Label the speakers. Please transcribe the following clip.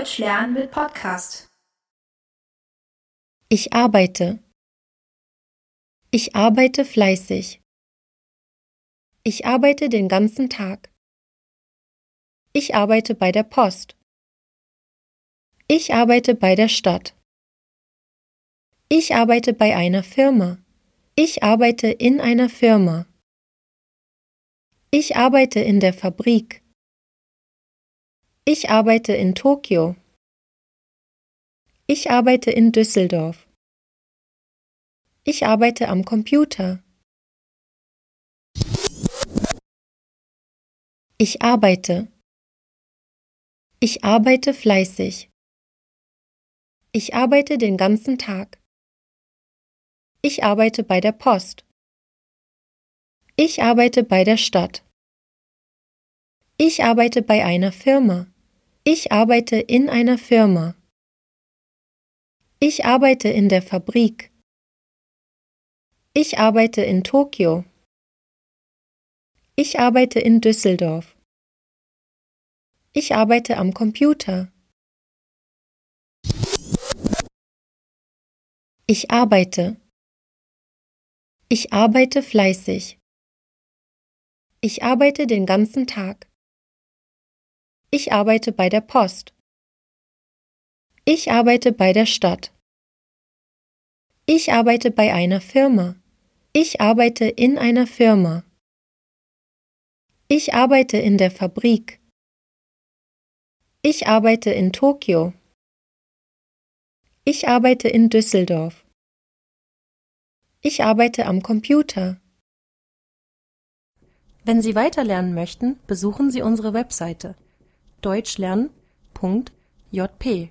Speaker 1: Deutsch lernen mit Podcast.
Speaker 2: Ich arbeite. Ich arbeite fleißig. Ich arbeite den ganzen Tag. Ich arbeite bei der Post. Ich arbeite bei der Stadt. Ich arbeite bei einer Firma. Ich arbeite in einer Firma. Ich arbeite in der Fabrik. Ich arbeite in Tokio. Ich arbeite in Düsseldorf. Ich arbeite am Computer. Ich arbeite. Ich arbeite fleißig. Ich arbeite den ganzen Tag. Ich arbeite bei der Post. Ich arbeite bei der Stadt. Ich arbeite bei einer Firma. Ich arbeite in einer Firma. Ich arbeite in der Fabrik. Ich arbeite in Tokio. Ich arbeite in Düsseldorf. Ich arbeite am Computer. Ich arbeite. Ich arbeite fleißig. Ich arbeite den ganzen Tag. Ich arbeite bei der Post. Ich arbeite bei der Stadt. Ich arbeite bei einer Firma. Ich arbeite in einer Firma. Ich arbeite in der Fabrik. Ich arbeite in Tokio. Ich arbeite in Düsseldorf. Ich arbeite am Computer.
Speaker 3: Wenn Sie weiterlernen möchten, besuchen Sie unsere Webseite deutschlernen.jp